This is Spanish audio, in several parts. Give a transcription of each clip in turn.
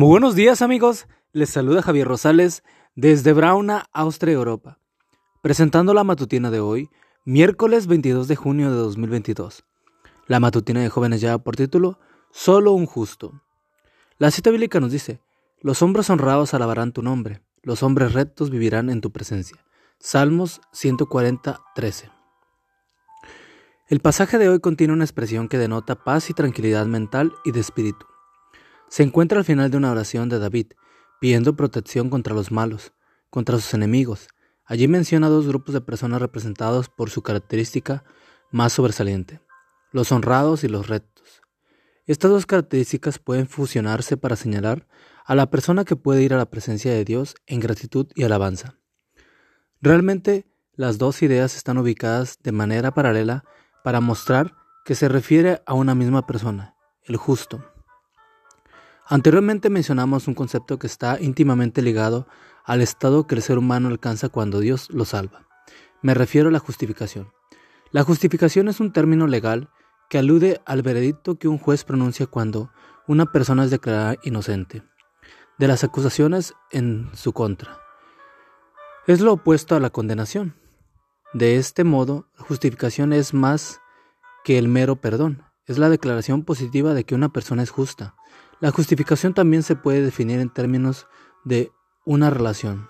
Muy buenos días amigos, les saluda Javier Rosales desde Brauna, Austria, Europa, presentando la matutina de hoy, miércoles 22 de junio de 2022. La matutina de jóvenes ya por título, Solo un justo. La cita bíblica nos dice, los hombres honrados alabarán tu nombre, los hombres rectos vivirán en tu presencia. Salmos 140, 13. El pasaje de hoy contiene una expresión que denota paz y tranquilidad mental y de espíritu. Se encuentra al final de una oración de David, pidiendo protección contra los malos, contra sus enemigos. Allí menciona dos grupos de personas representados por su característica más sobresaliente, los honrados y los rectos. Estas dos características pueden fusionarse para señalar a la persona que puede ir a la presencia de Dios en gratitud y alabanza. Realmente, las dos ideas están ubicadas de manera paralela para mostrar que se refiere a una misma persona, el justo. Anteriormente mencionamos un concepto que está íntimamente ligado al estado que el ser humano alcanza cuando Dios lo salva. Me refiero a la justificación. La justificación es un término legal que alude al veredicto que un juez pronuncia cuando una persona es declarada inocente de las acusaciones en su contra. Es lo opuesto a la condenación. De este modo, justificación es más que el mero perdón, es la declaración positiva de que una persona es justa, la justificación también se puede definir en términos de una relación.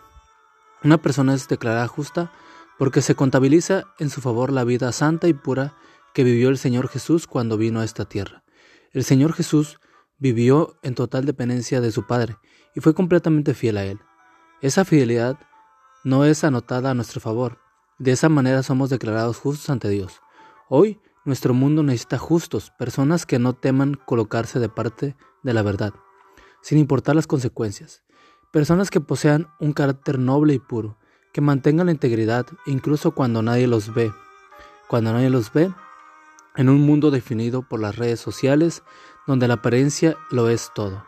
Una persona es declarada justa porque se contabiliza en su favor la vida santa y pura que vivió el Señor Jesús cuando vino a esta tierra. El Señor Jesús vivió en total dependencia de su Padre y fue completamente fiel a Él. Esa fidelidad no es anotada a nuestro favor. De esa manera somos declarados justos ante Dios. Hoy nuestro mundo necesita justos, personas que no teman colocarse de parte de la verdad, sin importar las consecuencias. Personas que posean un carácter noble y puro, que mantengan la integridad incluso cuando nadie los ve. Cuando nadie los ve, en un mundo definido por las redes sociales, donde la apariencia lo es todo.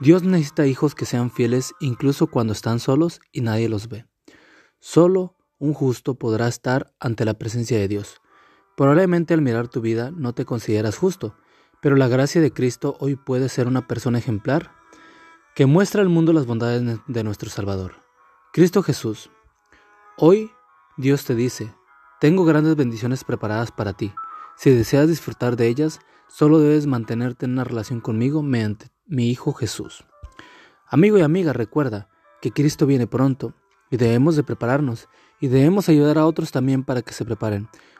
Dios necesita hijos que sean fieles incluso cuando están solos y nadie los ve. Solo un justo podrá estar ante la presencia de Dios. Probablemente al mirar tu vida no te consideras justo, pero la gracia de Cristo hoy puede ser una persona ejemplar que muestra al mundo las bondades de nuestro Salvador. Cristo Jesús. Hoy Dios te dice, tengo grandes bendiciones preparadas para ti. Si deseas disfrutar de ellas, solo debes mantenerte en una relación conmigo mediante mi Hijo Jesús. Amigo y amiga, recuerda que Cristo viene pronto y debemos de prepararnos y debemos ayudar a otros también para que se preparen,